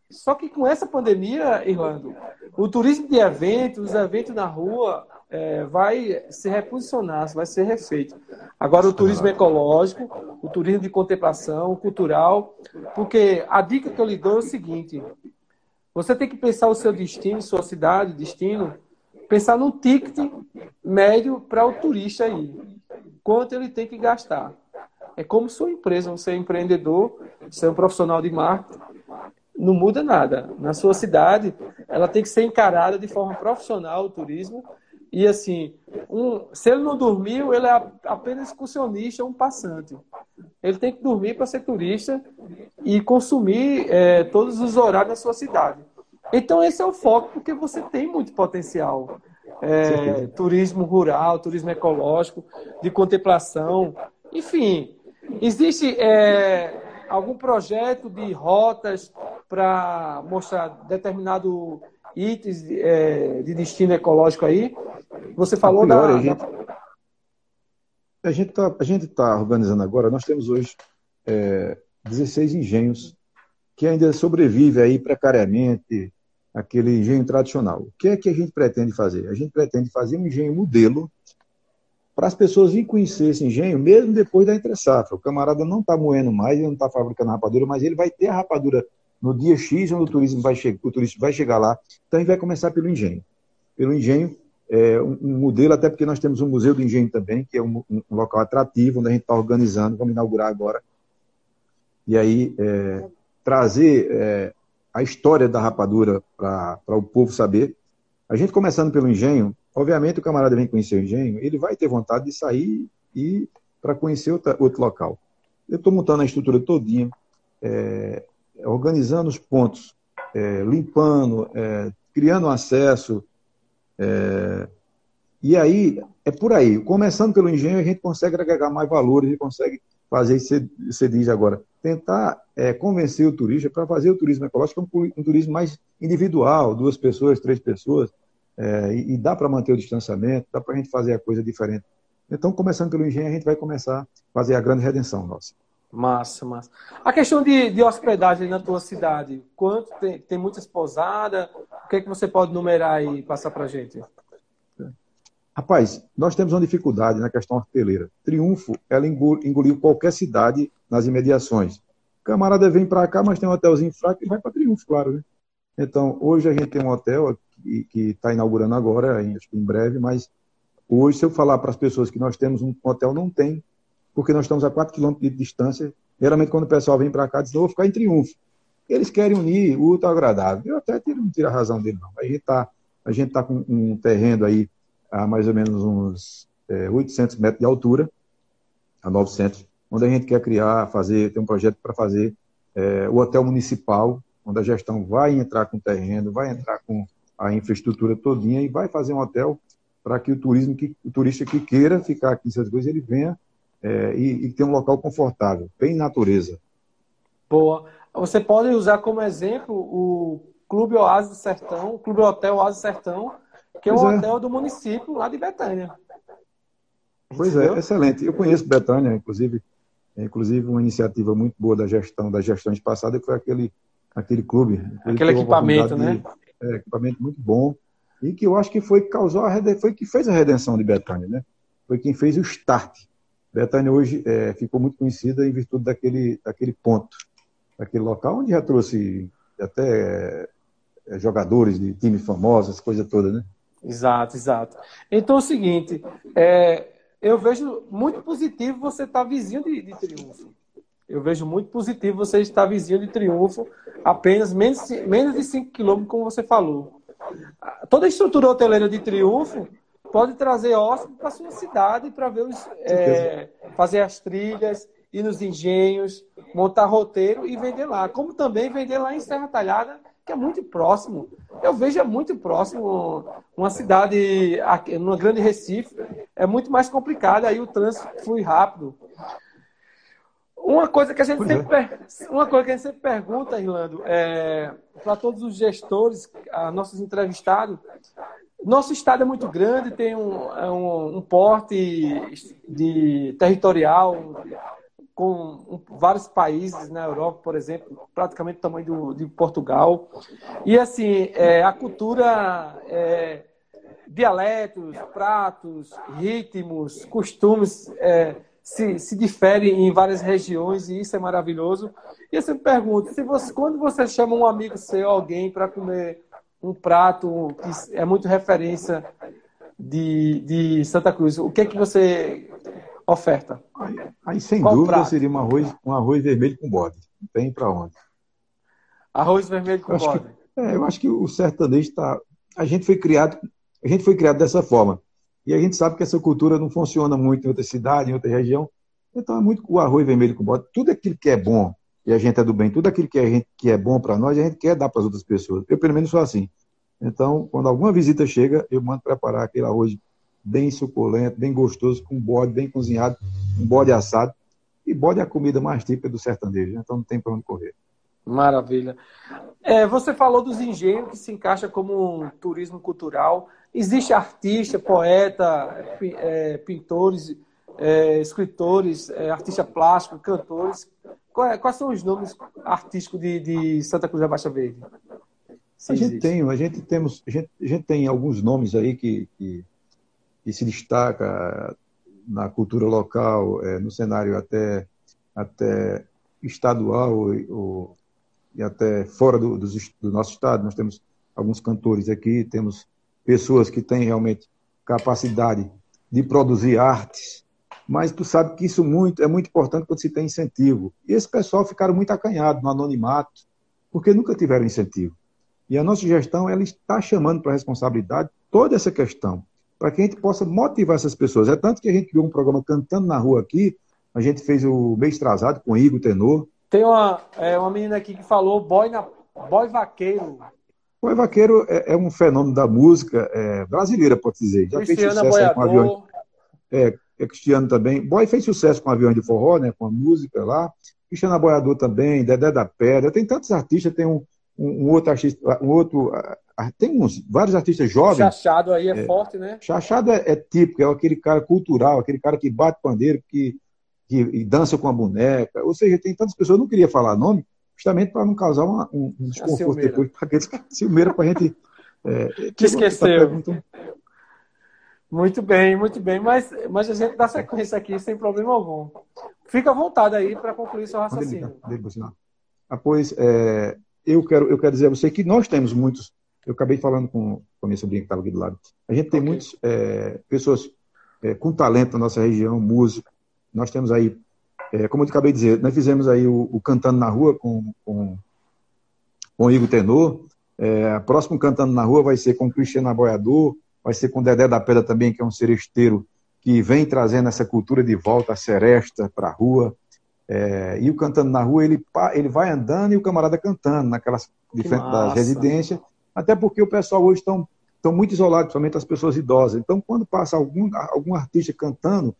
Speaker 1: Só que com essa pandemia, Irlando, o turismo de eventos, os eventos na rua, é, vai se reposicionar, vai ser refeito. Agora, o turismo ecológico, o turismo de contemplação, cultural, porque a dica que eu lhe dou é o seguinte: você tem que pensar o seu destino, sua cidade, destino, pensar num ticket médio para o turista aí. Quanto ele tem que gastar. É como sua empresa, você é empreendedor, você é um profissional de marketing, não muda nada. Na sua cidade, ela tem que ser encarada de forma profissional, o turismo, e assim, um, se ele não dormiu, ele é apenas excursionista, um passante. Ele tem que dormir para ser turista e consumir é, todos os horários da sua cidade. Então esse é o foco, porque você tem muito potencial. É, turismo rural, turismo ecológico, de contemplação, enfim. Existe é, algum projeto de rotas para mostrar determinado itens é, de destino ecológico aí? Você falou
Speaker 2: priori,
Speaker 1: da,
Speaker 2: a gente, a gente está tá organizando agora, nós temos hoje é, 16 engenhos que ainda sobrevivem aí precariamente aquele engenho tradicional. O que é que a gente pretende fazer? A gente pretende fazer um engenho modelo para as pessoas virem conhecer esse engenho, mesmo depois da entre-safra. O camarada não está moendo mais, ele não está fabricando rapadura, mas ele vai ter a rapadura no dia X, onde o turismo vai chegar, o turista vai chegar lá. Então, a gente vai começar pelo engenho. Pelo engenho, é, um, um, modelo, até porque nós temos um museu do engenho também, que é um, um, local atrativo, onde a gente está organizando, vamos inaugurar agora. E aí, é, trazer é, a história da rapadura para o povo saber. A gente começando pelo engenho, Obviamente, o camarada vem conhecer o engenho, ele vai ter vontade de sair e para conhecer outra, outro local. Eu estou montando a estrutura todinha, é, organizando os pontos, é, limpando, é, criando acesso. É, e aí, é por aí. Começando pelo engenho, a gente consegue agregar mais valores e consegue fazer isso você diz agora. Tentar é, convencer o turista para fazer o turismo ecológico um, um turismo mais individual, duas pessoas, três pessoas é, e, e, dá para manter o distanciamento, dá para a gente fazer a coisa diferente. Então, começando pelo engenho, a gente vai começar a fazer a grande redenção nossa.
Speaker 1: Massa, massa. A questão de, de hospedagem na tua cidade, quanto tem, tem muitas pousadas? O que é que você pode numerar e passar para gente?
Speaker 2: Rapaz, nós temos uma dificuldade na questão hoteleira. Triunfo, ela engoliu qualquer cidade nas imediações. Camarada vem para cá, mas tem um hotelzinho fraco e vai para Triunfo, claro, né? Então, hoje a gente tem um hotel que está inaugurando agora, em, em breve, mas hoje, se eu falar para as pessoas que nós temos um hotel, não tem, porque nós estamos a 4 quilômetros de distância. Geralmente, quando o pessoal vem para cá, diz, vou ficar em triunfo. Eles querem unir o útil agradável. Eu até tiro, não tiro a razão dele, não. A gente está tá com um terreno aí a mais ou menos uns é, 800 metros de altura, a 900, onde a gente quer criar, fazer, tem um projeto para fazer é, o hotel municipal, onde a gestão vai entrar com terreno, vai entrar com a infraestrutura todinha e vai fazer um hotel para que o turismo, que, o turista que queira ficar aqui em Santa ele venha é, e, e tenha um local confortável, bem natureza.
Speaker 1: Boa. Você pode usar como exemplo o Clube Oásis do Sertão, o Clube Hotel Oásis do Sertão, que é um é. hotel do município lá de Betânia.
Speaker 2: Pois é, Entendeu? é, excelente. Eu conheço Betânia, inclusive, inclusive uma iniciativa muito boa da gestão, das gestões passadas, foi aquele, aquele clube.
Speaker 1: Aquele equipamento, né?
Speaker 2: é, equipamento muito bom, e que eu acho que foi que causou a foi que fez a redenção de Betânia, né? Foi quem fez o start. Betânia hoje é, ficou muito conhecida em virtude daquele, daquele ponto, daquele local onde já trouxe até é, jogadores de times famosos, coisa toda, né?
Speaker 1: Exato, exato. Então é o seguinte, é, eu vejo muito positivo você estar vizinho de, de Triunfo. Eu vejo muito positivo você estar vizinho de Triunfo, apenas menos, menos de 5 quilômetros, como você falou. Toda a estrutura hoteleira de Triunfo pode trazer hóspedes para sua cidade para ver os, é, fazer as trilhas, ir nos engenhos, montar roteiro e vender lá. Como também vender lá em Serra Talhada, que é muito próximo. Eu vejo é muito próximo uma cidade, numa grande Recife, é muito mais complicado, aí o trânsito flui rápido. Uma coisa que a gente sempre, é. uma coisa que a gente sempre pergunta, Irlando, é, para todos os gestores, a nossos entrevistados, nosso estado é muito grande, tem um, é um, um porte de territorial com vários países na Europa, por exemplo, praticamente o tamanho do, de Portugal. E assim, é, a cultura, é, dialetos, pratos, ritmos, costumes é, se, se difere em várias regiões e isso é maravilhoso. E eu sempre pergunto, se você, quando você chama um amigo seu, alguém, para comer um prato que é muito referência de, de Santa Cruz, o que é que você oferta?
Speaker 2: Aí, aí sem Qual dúvida prato? seria um arroz, um arroz vermelho com bode. Não tem para onde.
Speaker 1: Arroz vermelho com bode.
Speaker 2: Que, é, eu acho que o sertanejo está. A gente foi criado, a gente foi criado dessa forma. E a gente sabe que essa cultura não funciona muito em outra cidade, em outra região. Então é muito o arroz vermelho com bode. Tudo aquilo que é bom e a gente é do bem, tudo aquilo que, a gente, que é bom para nós, a gente quer dar para as outras pessoas. Eu, pelo menos, sou assim. Então, quando alguma visita chega, eu mando preparar aquele arroz bem suculento, bem gostoso, com bode bem cozinhado, um bode assado. E bode é a comida mais típica do sertanejo, então não tem para onde correr.
Speaker 1: Maravilha. É, você falou dos engenhos que se encaixa como um turismo cultural. Existe artista, poeta, é, pintores é, escritores, é, artista plástico, cantores. É, quais são os nomes artísticos de, de Santa Cruz da Baixa Verde?
Speaker 2: a gente tem, a gente temos, a gente, a gente tem alguns nomes aí que, que, que se destaca na cultura local, é, no cenário até, até estadual ou, e até fora do, do, do nosso estado. Nós temos alguns cantores aqui, temos pessoas que têm realmente capacidade de produzir artes, mas tu sabe que isso muito, é muito importante quando se tem incentivo. E esse pessoal ficaram muito acanhados no anonimato, porque nunca tiveram incentivo. E a nossa gestão ela está chamando para responsabilidade toda essa questão, para que a gente possa motivar essas pessoas. É tanto que a gente criou um programa Cantando na Rua aqui, a gente fez o mês trazado com o Igor Tenor.
Speaker 1: Tem uma, é, uma menina aqui que falou boy, na, boy vaqueiro.
Speaker 2: Boy vaqueiro é, é um fenômeno da música é, brasileira, pode dizer. Já Cristiana fez sucesso com aviões. É, é Cristiano também. Boy fez sucesso com aviões de forró, né, com a música lá. Cristiano Boiador também, Dedé da Pedra. Tem tantos artistas, tem um, um, um outro artista, um outro. Tem uns, vários artistas jovens.
Speaker 1: Chachado aí é, é forte, né?
Speaker 2: Chachado é, é, típico, é aquele cara cultural, aquele cara que bate pandeiro, que, que dança com a boneca. Ou seja, tem tantas pessoas, eu não queria falar nome, justamente para não causar uma, um, desconforto depois, para aqueles que para a gente.
Speaker 1: É, que esqueceu. Muito... muito bem, muito bem. Mas, mas a gente dá sequência aqui sem problema algum. Fica à vontade aí para concluir seu raciocínio.
Speaker 2: Ah, pois, é, eu quero, eu quero dizer a você que nós temos muitos. Eu acabei falando com, com a minha sobrinha que estava aqui do lado. A gente tem okay. muitas é, pessoas é, com talento na nossa região, música. Nós temos aí, é, como eu acabei de dizer, nós fizemos aí o, o Cantando na Rua com, com, com o Igor Tenor. É, próximo Cantando na Rua vai ser com o Cristiano Aboiador, vai ser com o Dedé da Pedra também, que é um seresteiro que vem trazendo essa cultura de volta, a seresta para a rua. É, e o cantando na rua, ele, ele vai andando e o camarada cantando naquelas das residências, até porque o pessoal hoje estão estão muito isolados, principalmente as pessoas idosas. Então, quando passa algum, algum artista cantando,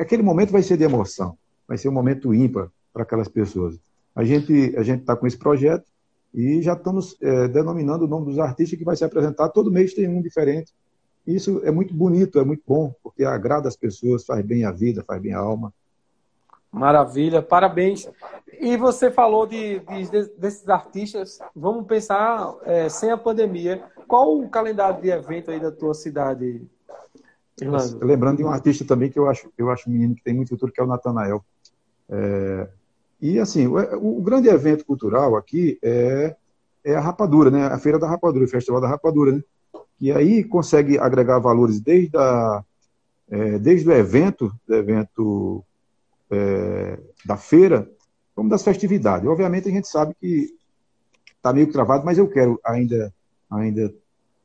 Speaker 2: aquele momento vai ser de emoção, vai ser um momento ímpar para aquelas pessoas. A gente a gente está com esse projeto e já estamos é, denominando o nome dos artistas que vai se apresentar. Todo mês tem um diferente. Isso é muito bonito, é muito bom, porque agrada as pessoas, faz bem a vida, faz bem a alma.
Speaker 1: Maravilha, parabéns. E você falou de, de desses artistas, vamos pensar é, sem a pandemia. Qual o calendário de evento aí da tua cidade,
Speaker 2: Irlando? Lembrando de um artista também que eu acho, eu acho um menino que tem muito futuro, que é o Natanael. É, e assim, o, o, grande evento cultural aqui é, é a Rapadura, né? A Feira da Rapadura, o Festival da Rapadura, né? E aí consegue agregar valores desde, a, é, desde o evento, do evento é, da feira, como das festividades. Obviamente a gente sabe que está meio travado, mas eu quero ainda, ainda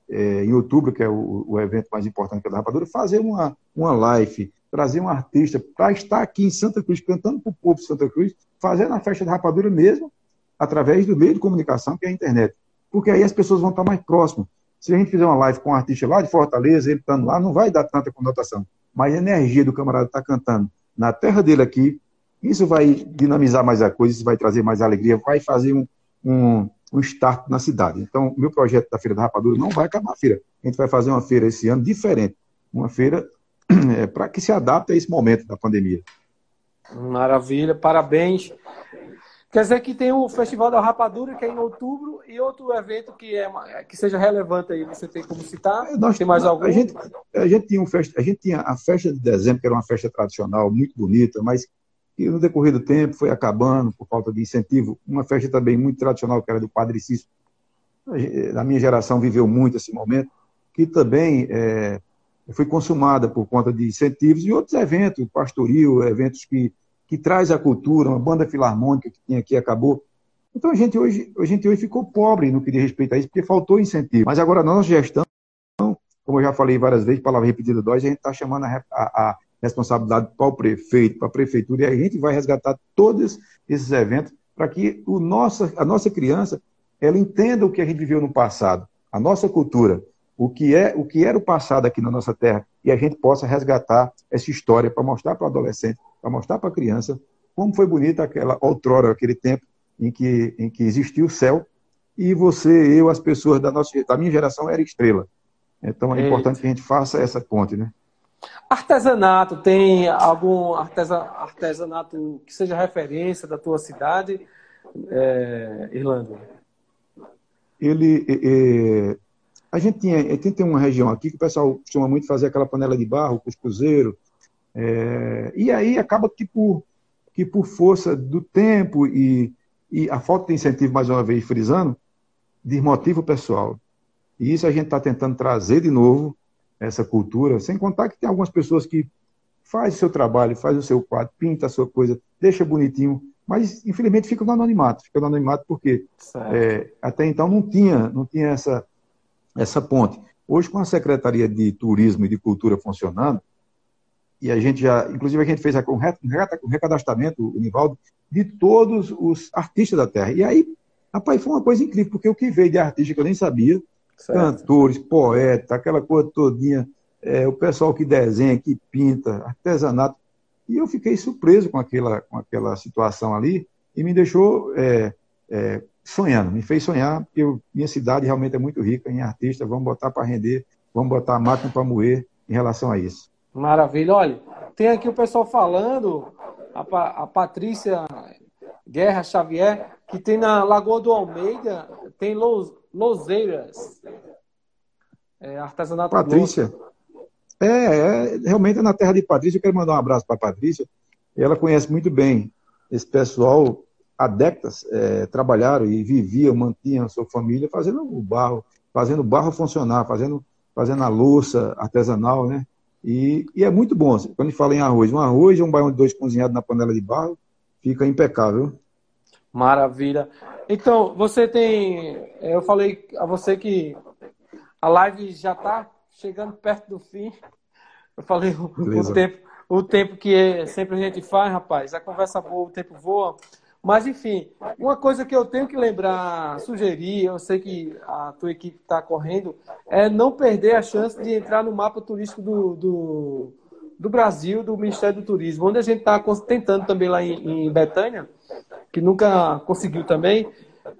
Speaker 2: é, em outubro, que é o, o, evento mais importante da Rapadura, fazer uma, uma live, trazer um artista para estar aqui em Santa Cruz, cantando para o povo de Santa Cruz, fazendo a festa da Rapadura mesmo, através do meio de comunicação, que é a internet. Porque aí as pessoas vão estar mais próximas. Se a gente fizer uma live com um artista lá de Fortaleza, ele estando lá, não vai dar tanta conotação. Mas a energia do camarada estar tá cantando na terra dele aqui, isso vai dinamizar mais a coisa, isso vai trazer mais alegria, vai fazer um, um, um start na cidade. Então, meu projeto da Feira da Rapadura não vai acabar a feira. A gente vai fazer uma feira esse ano diferente. Uma feira é, para que se adapte a esse momento da pandemia.
Speaker 1: Maravilha, parabéns. Quer dizer que tem o Festival da Rapadura, que é em outubro, e outro evento que, é, que seja relevante aí, você tem como citar? É, nós, tem mais algum?
Speaker 2: A gente, a gente, tinha um festa, a gente tinha a festa de dezembro, que era uma festa tradicional, muito bonita, mas que no decorrer do tempo foi acabando por falta de incentivo. Uma festa também muito tradicional, que era do Padre Cício. A minha geração viveu muito esse momento, que também é, foi consumada por conta de incentivos e outros eventos, pastoril, eventos que que traz a cultura, uma banda filarmônica que tinha aqui acabou. Então a gente hoje, a gente hoje ficou pobre no que diz respeito a isso, porque faltou incentivo. Mas agora, na nossa gestão, como eu já falei várias vezes, palavra repetida dói, a gente está chamando a, a, a responsabilidade para o prefeito, para a prefeitura, e a gente vai resgatar todos esses eventos para que o nossa, a nossa criança ela entenda o que a gente viveu no passado, a nossa cultura, o que é o que era o passado aqui na nossa terra, e a gente possa resgatar essa história para mostrar para o adolescente para mostrar para a criança como foi bonita aquela outrora, aquele tempo em que, em que existiu o céu e você, eu, as pessoas da, nossa, da minha geração era estrela. Então é Eita. importante que a gente faça essa ponte, né?
Speaker 1: Artesanato, tem algum artesanato que seja referência da tua cidade, é, Irlanda?
Speaker 2: Ele, é, a gente tinha, tem uma região aqui que o pessoal costuma muito fazer aquela panela de barro, cuscuzeiro, é, e aí acaba que por, que por força do tempo e, e a falta de incentivo, mais uma vez frisando, desmotiva o pessoal. E isso a gente está tentando trazer de novo, essa cultura, sem contar que tem algumas pessoas que faz o seu trabalho, faz o seu quadro, pinta a sua coisa, deixa bonitinho, mas infelizmente fica no anonimato, fica no anonimato porque é, até então não tinha, não tinha essa, essa ponte. Hoje, com a Secretaria de Turismo e de Cultura funcionando, e a gente já, inclusive a gente fez um recadastramento, o Nivaldo, de todos os artistas da Terra. E aí, rapaz, foi uma coisa incrível, porque o que veio de artista que eu nem sabia, certo. cantores, poetas, aquela coisa todinha, é, o pessoal que desenha, que pinta, artesanato. E eu fiquei surpreso com aquela, com aquela situação ali e me deixou é, é, sonhando, me fez sonhar, porque eu, minha cidade realmente é muito rica em artistas, vamos botar para render, vamos botar a máquina para moer em relação a isso.
Speaker 1: Maravilha. Olha, tem aqui o pessoal falando, a, a Patrícia Guerra Xavier, que tem na Lagoa do Almeida, tem Los, Loseiras.
Speaker 2: É, artesanato Patrícia. É, é, realmente é na terra de Patrícia. Eu quero mandar um abraço para a Patrícia. Ela conhece muito bem esse pessoal há décadas é, trabalharam e viviam, mantinham a sua família fazendo o barro, fazendo o barro funcionar, fazendo, fazendo a louça artesanal, né? E, e é muito bom. Quando a gente fala em arroz, um arroz e um baião de dois cozinhado na panela de barro, fica impecável.
Speaker 1: Maravilha. Então, você tem. Eu falei a você que a live já está chegando perto do fim. Eu falei o, o, tempo, o tempo que sempre a gente faz, rapaz. A conversa boa, o tempo voa. Mas, enfim, uma coisa que eu tenho que lembrar, sugerir, eu sei que a tua equipe está correndo, é não perder a chance de entrar no mapa turístico do, do, do Brasil, do Ministério do Turismo, onde a gente está tentando também lá em, em Betânia, que nunca conseguiu também,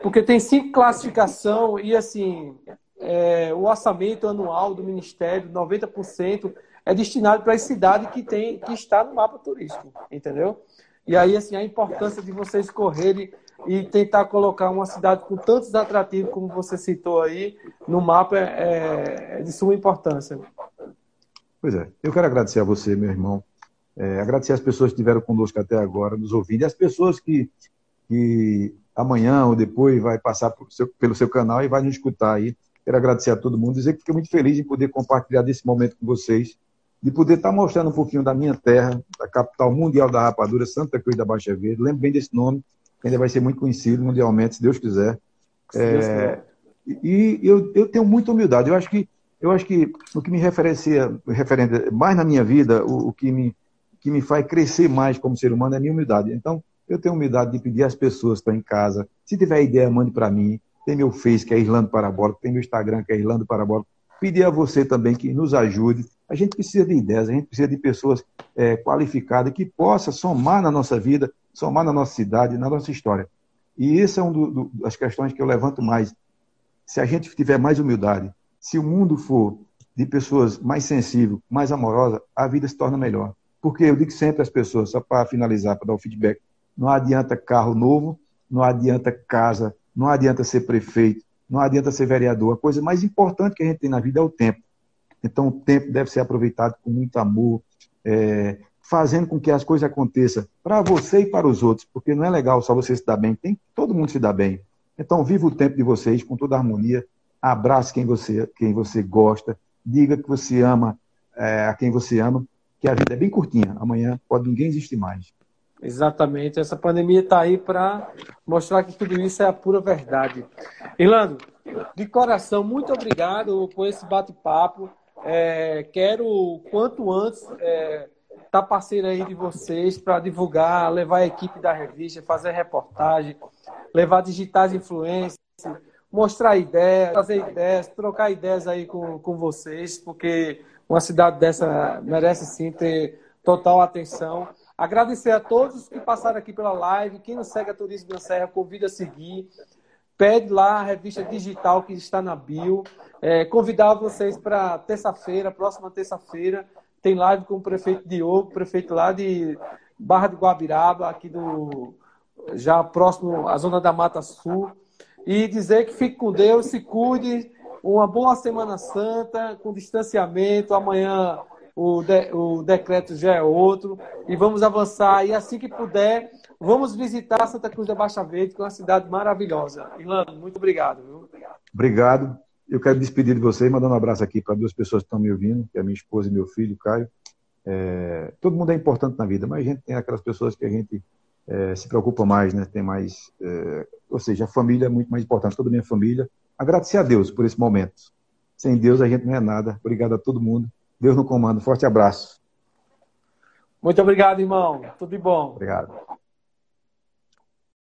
Speaker 1: porque tem cinco classificação e, assim, é, o orçamento anual do Ministério, 90%, é destinado para a cidade que, tem, que está no mapa turístico, entendeu? E aí, assim, a importância de vocês correrem e tentar colocar uma cidade com tantos atrativos como você citou aí no mapa é, é, é de suma importância.
Speaker 2: Pois é. Eu quero agradecer a você, meu irmão. É, agradecer as pessoas que estiveram conosco até agora, nos ouvindo, e as pessoas que, que amanhã ou depois vai passar seu, pelo seu canal e vai nos escutar aí. Quero agradecer a todo mundo, dizer que fiquei muito feliz em poder compartilhar desse momento com vocês de poder estar mostrando um pouquinho da minha terra, da capital mundial da rapadura, Santa Cruz da Baixa Verde. Lembro bem desse nome, que ainda vai ser muito conhecido mundialmente, se Deus quiser. Se Deus é, e eu, eu tenho muita humildade. Eu acho que eu acho que o que me referencia, referente mais na minha vida, o, o que me que me faz crescer mais como ser humano é a minha humildade. Então, eu tenho humildade de pedir às pessoas que estão em casa, se tiver ideia, mande para mim. Tem meu Face, que é Irlando Parabólico, tem meu Instagram, que é Irlando Parabólico. Pedir a você também que nos ajude a gente precisa de ideias, a gente precisa de pessoas é, qualificadas que possam somar na nossa vida, somar na nossa cidade, na nossa história. E essa é uma das questões que eu levanto mais. Se a gente tiver mais humildade, se o mundo for de pessoas mais sensíveis, mais amorosas, a vida se torna melhor. Porque eu digo sempre às pessoas, só para finalizar, para dar o feedback, não adianta carro novo, não adianta casa, não adianta ser prefeito, não adianta ser vereador. A coisa mais importante que a gente tem na vida é o tempo. Então, o tempo deve ser aproveitado com muito amor, é, fazendo com que as coisas aconteçam para você e para os outros, porque não é legal só você se dar bem, tem todo mundo se dar bem. Então, viva o tempo de vocês com toda a harmonia, abrace quem você, quem você gosta, diga que você ama é, a quem você ama, que a vida é bem curtinha, amanhã pode ninguém existir mais.
Speaker 1: Exatamente, essa pandemia está aí para mostrar que tudo isso é a pura verdade. Irlando, de coração, muito obrigado por esse bate-papo. É, quero, quanto antes, estar é, tá parceiro aí de vocês para divulgar, levar a equipe da revista, fazer reportagem, levar digitais influências, mostrar ideias, fazer ideias, trocar ideias aí com, com vocês, porque uma cidade dessa merece sim ter total atenção. Agradecer a todos que passaram aqui pela live. Quem não segue a Turismo da Serra, convida a seguir. Pede lá a revista digital que está na bio. É, convidar vocês para terça-feira, próxima terça-feira, tem live com o prefeito Diogo, prefeito lá de Barra de Guabiraba, aqui do já próximo à zona da Mata Sul. E dizer que fique com Deus, se cuide, uma boa Semana Santa, com distanciamento. Amanhã o, de, o decreto já é outro. E vamos avançar. E assim que puder, vamos visitar Santa Cruz da Baixa Verde, que é uma cidade maravilhosa. Irlando, muito obrigado. Viu?
Speaker 2: Obrigado. Eu quero despedir de vocês, mandando um abraço aqui para duas pessoas que estão me ouvindo, que é a minha esposa e meu filho, Caio. É, todo mundo é importante na vida, mas a gente tem aquelas pessoas que a gente é, se preocupa mais, né? Tem mais, é, ou seja, a família é muito mais importante. Toda a minha família. Agradecer a Deus por esse momento. Sem Deus a gente não é nada. Obrigado a todo mundo. Deus no comando. Forte abraço.
Speaker 1: Muito obrigado, irmão. Tudo de bom.
Speaker 2: Obrigado.